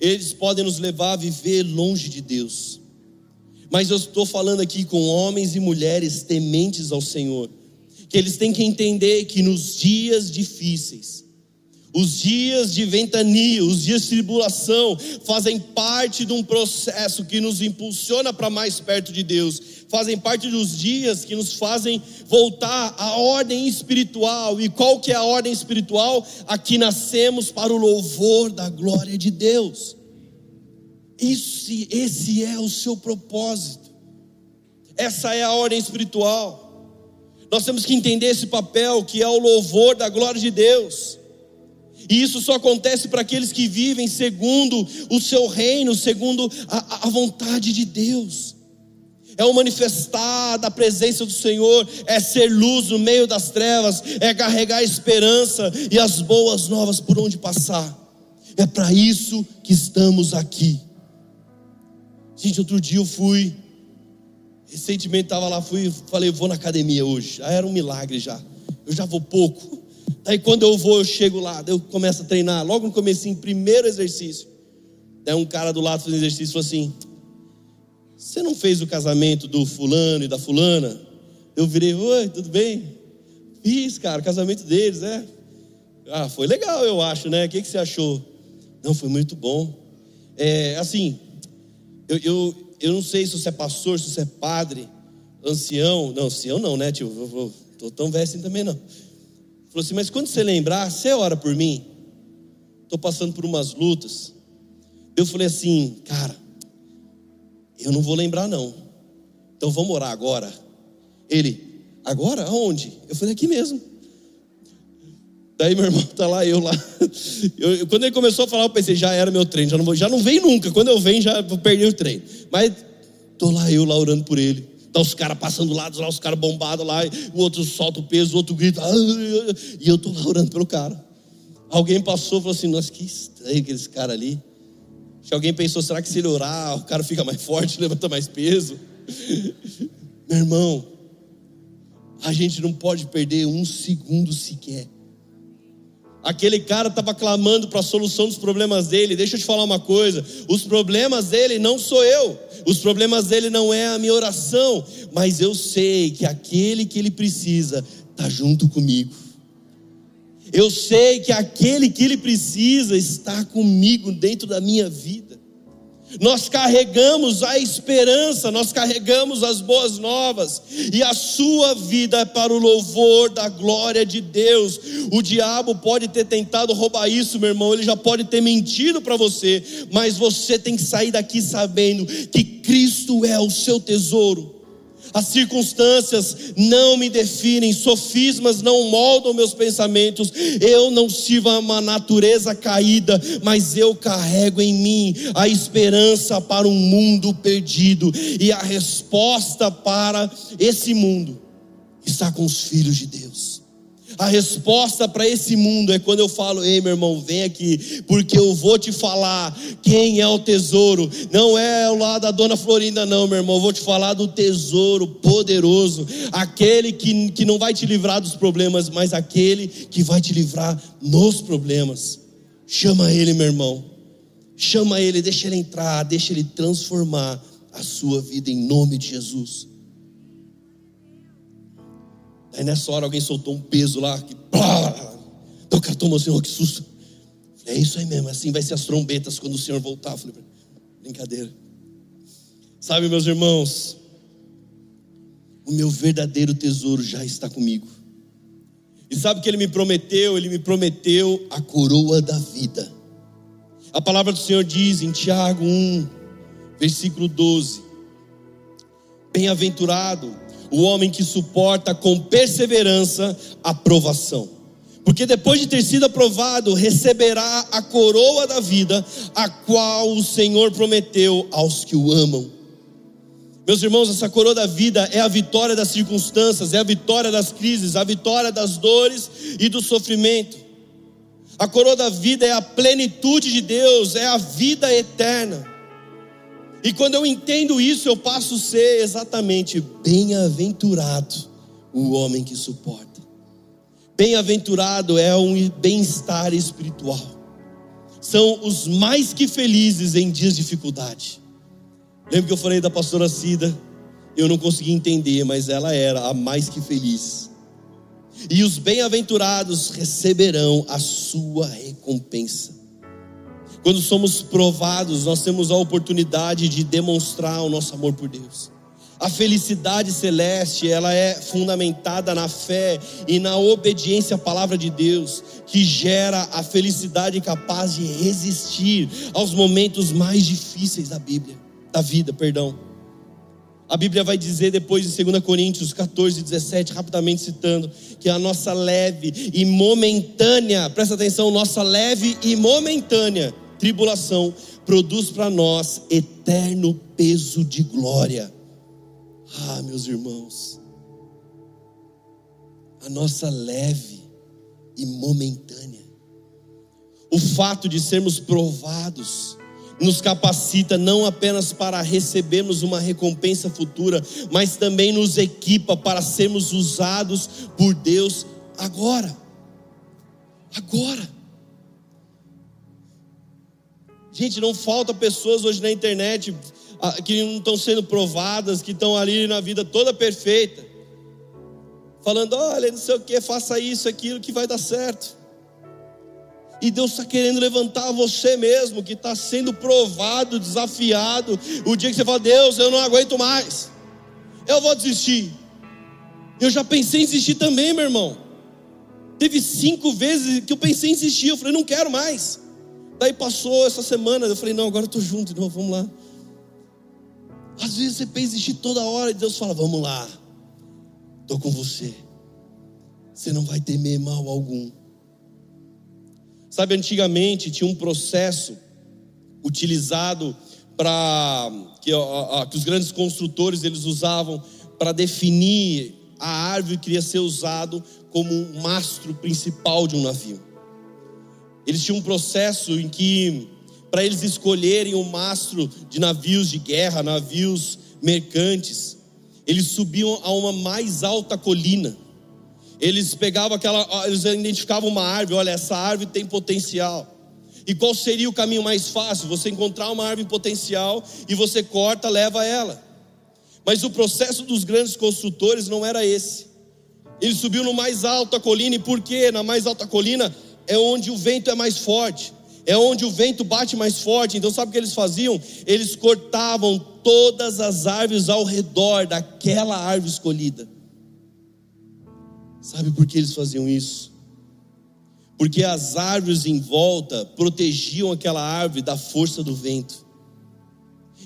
eles podem nos levar a viver longe de Deus. Mas eu estou falando aqui com homens e mulheres tementes ao Senhor, que eles têm que entender que nos dias difíceis, os dias de ventania, os dias de tribulação, fazem parte de um processo que nos impulsiona para mais perto de Deus, fazem parte dos dias que nos fazem voltar à ordem espiritual. E qual que é a ordem espiritual? Aqui nascemos para o louvor da glória de Deus. Esse, esse é o seu propósito. Essa é a ordem espiritual. Nós temos que entender esse papel que é o louvor da glória de Deus. E isso só acontece para aqueles que vivem segundo o seu reino, segundo a, a vontade de Deus. É o manifestar da presença do Senhor, é ser luz no meio das trevas, é carregar a esperança e as boas novas por onde passar. É para isso que estamos aqui. Gente, outro dia eu fui, recentemente estava lá, fui, falei, vou na academia hoje. Já era um milagre já. Eu já vou pouco. Daí quando eu vou, eu chego lá, eu começo a treinar. Logo no começo, primeiro exercício. Daí um cara do lado fazendo exercício falou assim: Você não fez o casamento do fulano e da fulana? Eu virei, oi, tudo bem? Fiz, cara, casamento deles, é. Ah, foi legal, eu acho, né? O que, que você achou? Não, foi muito bom. É, assim, eu, eu, eu não sei se você é pastor, se você é padre, ancião. Não, ancião não, né, tio? Eu, eu, tô tão velho assim também não. Falou assim: Mas quando você lembrar, você ora por mim? Estou passando por umas lutas. Eu falei assim, cara, eu não vou lembrar não. Então vamos orar agora. Ele, agora? Aonde? Eu falei, aqui mesmo. Daí meu irmão tá lá, eu lá. Eu, quando ele começou a falar, eu pensei, já era meu treino, já não, já não vem nunca. Quando eu venho, já vou perder o treino. Mas tô lá eu lá orando por ele. Tá os caras passando lá, lá os caras bombados lá, o outro solta o peso, o outro grita, e eu lá orando pelo cara. Alguém passou e falou assim: Nossa, que estranho aqueles caras ali. Se alguém pensou, será que se ele orar, o cara fica mais forte, levanta mais peso? Meu irmão, a gente não pode perder um segundo sequer. Aquele cara estava clamando para a solução dos problemas dele. Deixa eu te falar uma coisa: os problemas dele não sou eu, os problemas dele não é a minha oração, mas eu sei que aquele que ele precisa está junto comigo. Eu sei que aquele que ele precisa está comigo dentro da minha vida. Nós carregamos a esperança, nós carregamos as boas novas, e a sua vida é para o louvor da glória de Deus. O diabo pode ter tentado roubar isso, meu irmão, ele já pode ter mentido para você, mas você tem que sair daqui sabendo que Cristo é o seu tesouro. As circunstâncias não me definem, sofismas não moldam meus pensamentos. Eu não sirvo a uma natureza caída, mas eu carrego em mim a esperança para um mundo perdido. E a resposta para esse mundo está com os filhos de Deus. A resposta para esse mundo é quando eu falo: Ei, meu irmão, vem aqui, porque eu vou te falar quem é o tesouro. Não é o lá da dona Florinda, não, meu irmão. Eu vou te falar do tesouro poderoso, aquele que, que não vai te livrar dos problemas, mas aquele que vai te livrar nos problemas. Chama ele, meu irmão. Chama ele, deixa ele entrar, deixa ele transformar a sua vida em nome de Jesus. Aí nessa hora alguém soltou um peso lá, que então o cara tomou, Senhor, que susto. É isso aí mesmo, assim vai ser as trombetas quando o Senhor voltar. Falei, brincadeira. Sabe, meus irmãos, o meu verdadeiro tesouro já está comigo. E sabe o que ele me prometeu? Ele me prometeu a coroa da vida. A palavra do Senhor diz em Tiago 1, versículo 12: Bem-aventurado o homem que suporta com perseverança a provação. Porque depois de ter sido aprovado, receberá a coroa da vida, a qual o Senhor prometeu aos que o amam. Meus irmãos, essa coroa da vida é a vitória das circunstâncias, é a vitória das crises, a vitória das dores e do sofrimento. A coroa da vida é a plenitude de Deus, é a vida eterna. E quando eu entendo isso, eu passo a ser exatamente bem-aventurado o homem que suporta. Bem-aventurado é um bem-estar espiritual. São os mais que felizes em dias de dificuldade. Lembra que eu falei da pastora Cida? Eu não consegui entender, mas ela era a mais que feliz. E os bem-aventurados receberão a sua recompensa. Quando somos provados, nós temos a oportunidade de demonstrar o nosso amor por Deus. A felicidade celeste, ela é fundamentada na fé e na obediência à palavra de Deus, que gera a felicidade capaz de resistir aos momentos mais difíceis da Bíblia, da vida, perdão. A Bíblia vai dizer depois em 2 Coríntios 14, 17, rapidamente citando, que a nossa leve e momentânea, presta atenção, nossa leve e momentânea tribulação produz para nós eterno peso de glória. Ah, meus irmãos, a nossa leve e momentânea, o fato de sermos provados, nos capacita não apenas para recebermos uma recompensa futura, mas também nos equipa para sermos usados por Deus agora. Agora. Gente, não falta pessoas hoje na internet ah, que não estão sendo provadas, que estão ali na vida toda perfeita, falando: olha, não sei o que, faça isso, aquilo que vai dar certo. E Deus está querendo levantar você mesmo, que está sendo provado, desafiado. O dia que você fala, Deus, eu não aguento mais, eu vou desistir. Eu já pensei em desistir também, meu irmão. Teve cinco vezes que eu pensei em desistir, eu falei, não quero mais. Daí passou essa semana, eu falei, não, agora eu estou junto de novo, vamos lá. Às vezes você pensa em toda hora e Deus fala, vamos lá, estou com você. Você não vai temer mal algum. Sabe, antigamente tinha um processo utilizado para que, que, os grandes construtores eles usavam para definir a árvore que iria ser usado como mastro principal de um navio. Eles tinham um processo em que para eles escolherem o mastro de navios de guerra, navios mercantes, eles subiam a uma mais alta colina. Eles pegavam aquela, eles identificavam uma árvore, olha, essa árvore tem potencial. E qual seria o caminho mais fácil? Você encontrar uma árvore potencial e você corta, leva ela. Mas o processo dos grandes construtores não era esse. Ele subiu no mais alto a colina, e por quê? Na mais alta colina é onde o vento é mais forte, é onde o vento bate mais forte. Então, sabe o que eles faziam? Eles cortavam todas as árvores ao redor daquela árvore escolhida. Sabe por que eles faziam isso? porque as árvores em volta protegiam aquela árvore da força do vento.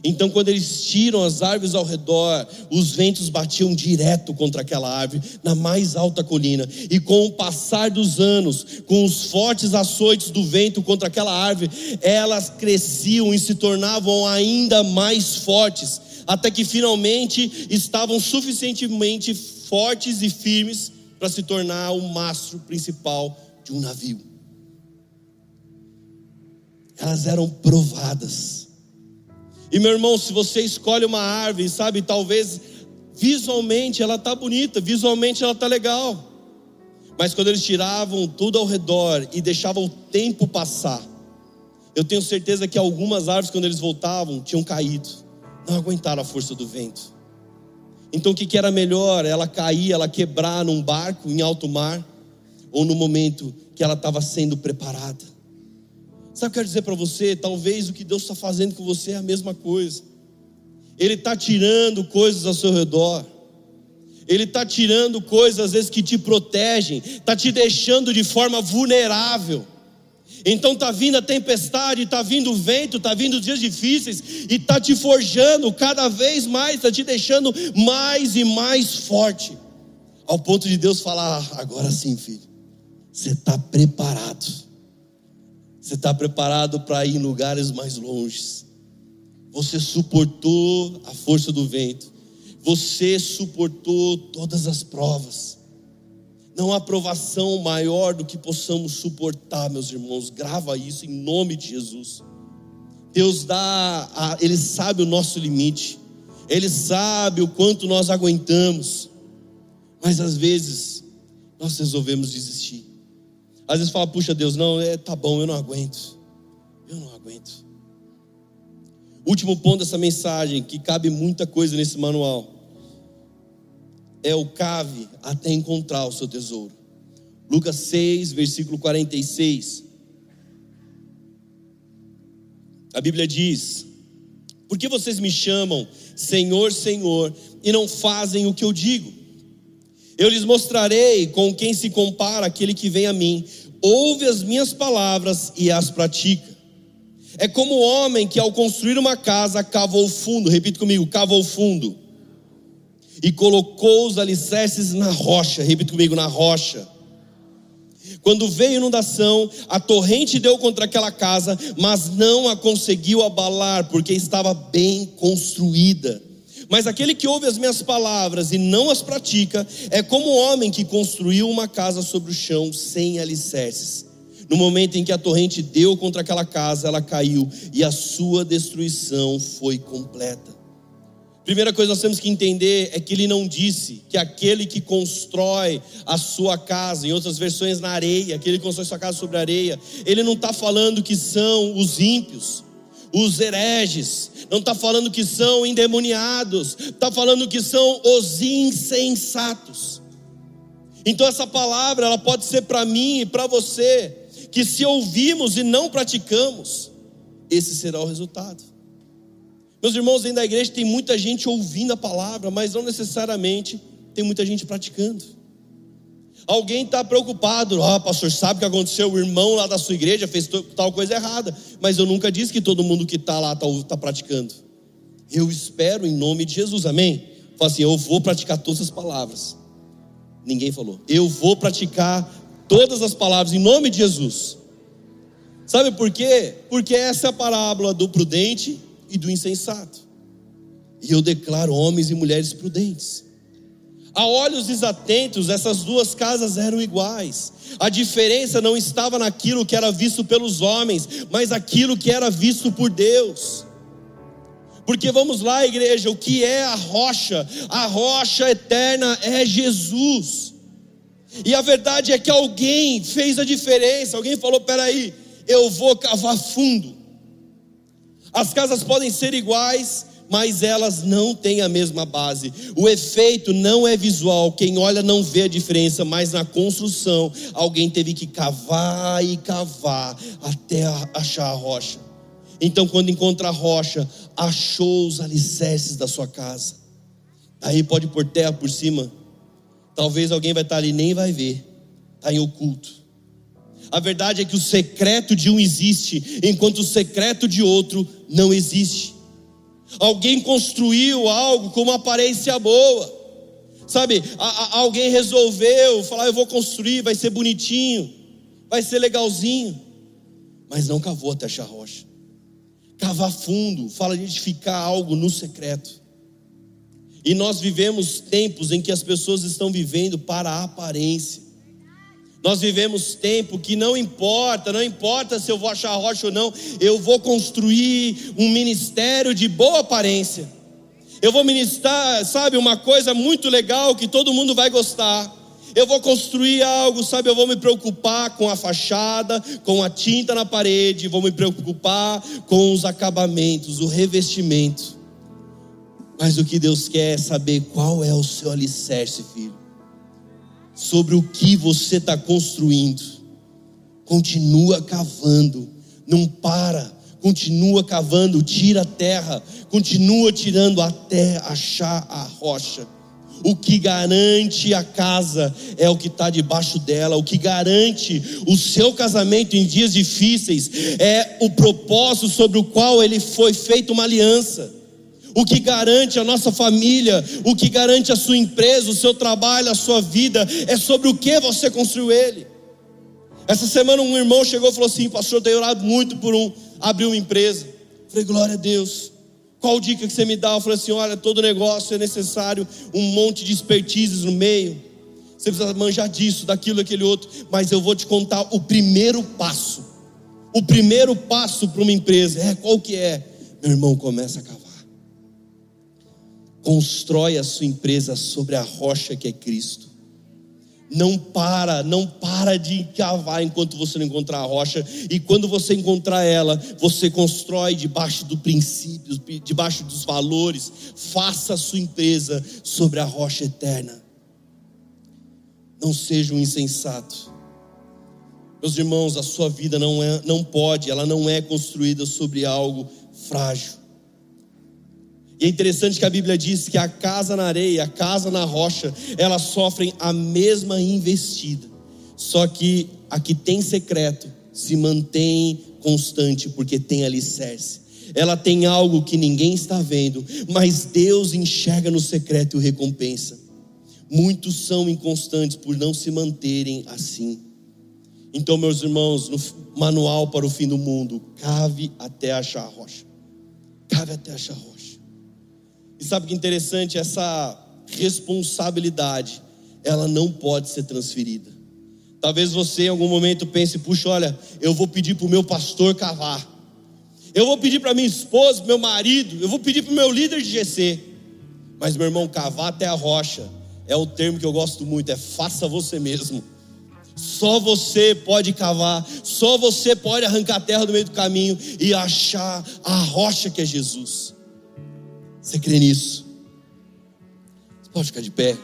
Então, quando eles tiram as árvores ao redor, os ventos batiam direto contra aquela árvore, na mais alta colina. E com o passar dos anos, com os fortes açoites do vento contra aquela árvore, elas cresciam e se tornavam ainda mais fortes, até que finalmente estavam suficientemente fortes e firmes para se tornar o mastro principal de um navio. Elas eram provadas. E meu irmão, se você escolhe uma árvore, sabe, talvez visualmente ela tá bonita, visualmente ela tá legal. Mas quando eles tiravam tudo ao redor e deixavam o tempo passar, eu tenho certeza que algumas árvores, quando eles voltavam, tinham caído, não aguentaram a força do vento. Então o que, que era melhor? Ela cair, ela quebrar num barco em alto mar, ou no momento que ela estava sendo preparada. Sabe o que eu quero dizer para você? Talvez o que Deus está fazendo com você é a mesma coisa. Ele está tirando coisas ao seu redor. Ele está tirando coisas às vezes que te protegem, está te deixando de forma vulnerável. Então está vindo a tempestade, está vindo o vento, está vindo os dias difíceis e está te forjando cada vez mais, está te deixando mais e mais forte, ao ponto de Deus falar: ah, agora sim, filho, você está preparado. Você está preparado para ir em lugares mais longes. Você suportou a força do vento. Você suportou todas as provas. Não há provação maior do que possamos suportar, meus irmãos. Grava isso em nome de Jesus. Deus dá, a, Ele sabe o nosso limite. Ele sabe o quanto nós aguentamos. Mas às vezes nós resolvemos desistir. Às vezes fala, puxa Deus, não, é, tá bom, eu não aguento. Eu não aguento. Último ponto dessa mensagem, que cabe muita coisa nesse manual, é o cave até encontrar o seu tesouro. Lucas 6, versículo 46. A Bíblia diz: Por que vocês me chamam Senhor, Senhor, e não fazem o que eu digo? Eu lhes mostrarei com quem se compara aquele que vem a mim. Ouve as minhas palavras e as pratica. É como o homem que, ao construir uma casa, cavou fundo, repita comigo: cavou fundo, e colocou os alicerces na rocha, repita comigo: na rocha. Quando veio inundação, a torrente deu contra aquela casa, mas não a conseguiu abalar, porque estava bem construída. Mas aquele que ouve as minhas palavras e não as pratica, é como o homem que construiu uma casa sobre o chão sem alicerces. No momento em que a torrente deu contra aquela casa, ela caiu e a sua destruição foi completa. Primeira coisa que nós temos que entender é que ele não disse que aquele que constrói a sua casa, em outras versões na areia, aquele que constrói sua casa sobre a areia, ele não está falando que são os ímpios os hereges, não está falando que são endemoniados, está falando que são os insensatos. Então essa palavra ela pode ser para mim e para você, que se ouvimos e não praticamos, esse será o resultado. Meus irmãos, dentro da igreja tem muita gente ouvindo a palavra, mas não necessariamente tem muita gente praticando. Alguém está preocupado, ah, pastor, sabe o que aconteceu? O irmão lá da sua igreja fez tal coisa errada, mas eu nunca disse que todo mundo que está lá está tá praticando. Eu espero em nome de Jesus, amém? Fala assim, eu vou praticar todas as palavras. Ninguém falou. Eu vou praticar todas as palavras em nome de Jesus. Sabe por quê? Porque essa é a parábola do prudente e do insensato. E eu declaro homens e mulheres prudentes. A olhos desatentos, essas duas casas eram iguais. A diferença não estava naquilo que era visto pelos homens, mas aquilo que era visto por Deus. Porque vamos lá, igreja, o que é a rocha? A rocha eterna é Jesus. E a verdade é que alguém fez a diferença. Alguém falou: peraí, eu vou cavar fundo. As casas podem ser iguais, mas elas não têm a mesma base. O efeito não é visual, quem olha não vê a diferença, mas na construção alguém teve que cavar e cavar até achar a rocha. Então, quando encontra a rocha, achou os alicerces da sua casa. Aí pode pôr terra por cima. Talvez alguém vai estar ali nem vai ver. Está em oculto. A verdade é que o secreto de um existe, enquanto o secreto de outro não existe. Alguém construiu algo com uma aparência boa, sabe? A, a, alguém resolveu falar: eu vou construir, vai ser bonitinho, vai ser legalzinho, mas não cavou até achar rocha. Cavar fundo, fala de edificar algo no secreto. E nós vivemos tempos em que as pessoas estão vivendo para a aparência. Nós vivemos tempo que não importa, não importa se eu vou achar rocha ou não, eu vou construir um ministério de boa aparência. Eu vou ministrar, sabe, uma coisa muito legal que todo mundo vai gostar. Eu vou construir algo, sabe, eu vou me preocupar com a fachada, com a tinta na parede, vou me preocupar com os acabamentos, o revestimento. Mas o que Deus quer é saber qual é o seu alicerce, filho sobre o que você está construindo. Continua cavando, não para, continua cavando, tira a terra, continua tirando até achar a rocha. O que garante a casa é o que está debaixo dela. O que garante o seu casamento em dias difíceis é o propósito sobre o qual ele foi feito uma aliança o que garante a nossa família, o que garante a sua empresa, o seu trabalho, a sua vida, é sobre o que você construiu ele. Essa semana um irmão chegou e falou assim: Pastor, eu tenho orado muito por um abrir uma empresa. Eu falei, glória a Deus. Qual dica que você me dá? Eu falei assim: olha, todo negócio é necessário um monte de expertises no meio. Você precisa manjar disso, daquilo, daquele outro. Mas eu vou te contar o primeiro passo. O primeiro passo para uma empresa é qual que é? Meu irmão, começa a cavar. Constrói a sua empresa sobre a rocha que é Cristo. Não para, não para de cavar enquanto você não encontrar a rocha. E quando você encontrar ela, você constrói debaixo do princípio, debaixo dos valores. Faça a sua empresa sobre a rocha eterna. Não seja um insensato. Meus irmãos, a sua vida não, é, não pode, ela não é construída sobre algo frágil. E é interessante que a Bíblia diz que a casa na areia, a casa na rocha, elas sofrem a mesma investida. Só que a que tem secreto se mantém constante, porque tem alicerce. Ela tem algo que ninguém está vendo, mas Deus enxerga no secreto e o recompensa. Muitos são inconstantes por não se manterem assim. Então, meus irmãos, no manual para o fim do mundo, cave até achar a rocha. Cave até achar a rocha. E sabe que interessante? Essa responsabilidade, ela não pode ser transferida. Talvez você em algum momento pense: puxa, olha, eu vou pedir para o meu pastor cavar, eu vou pedir para minha esposa, meu marido, eu vou pedir para o meu líder de GC. Mas, meu irmão, cavar até a rocha é o termo que eu gosto muito: é faça você mesmo. Só você pode cavar, só você pode arrancar a terra do meio do caminho e achar a rocha que é Jesus. Você crê nisso? Você pode ficar de pé.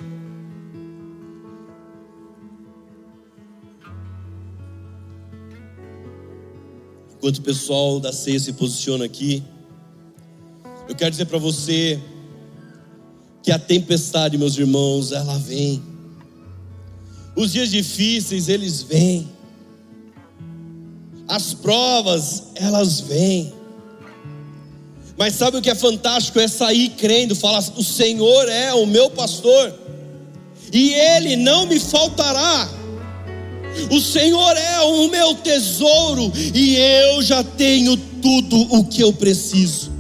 Enquanto o pessoal da ceia se posiciona aqui, eu quero dizer para você que a tempestade, meus irmãos, ela vem. Os dias difíceis, eles vêm. As provas, elas vêm. Mas sabe o que é fantástico? É sair crendo, falar: o Senhor é o meu pastor, e Ele não me faltará. O Senhor é o meu tesouro e eu já tenho tudo o que eu preciso.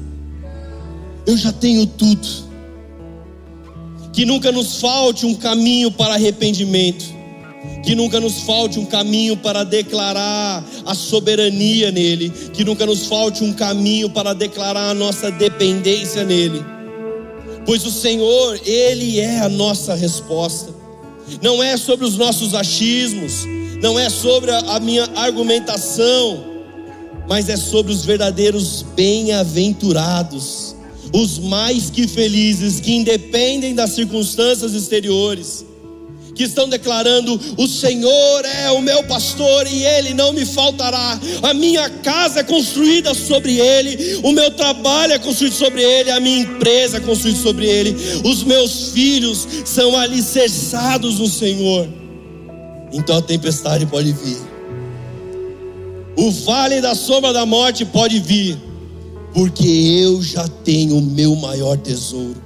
Eu já tenho tudo. Que nunca nos falte um caminho para arrependimento. Que nunca nos falte um caminho para declarar a soberania nele. Que nunca nos falte um caminho para declarar a nossa dependência nele. Pois o Senhor, Ele é a nossa resposta. Não é sobre os nossos achismos, não é sobre a minha argumentação, mas é sobre os verdadeiros bem-aventurados, os mais que felizes, que independem das circunstâncias exteriores que estão declarando: O Senhor é o meu pastor e ele não me faltará. A minha casa é construída sobre ele, o meu trabalho é construído sobre ele, a minha empresa é construída sobre ele, os meus filhos são alicerçados no Senhor. Então a tempestade pode vir, o vale da sombra da morte pode vir, porque eu já tenho o meu maior tesouro.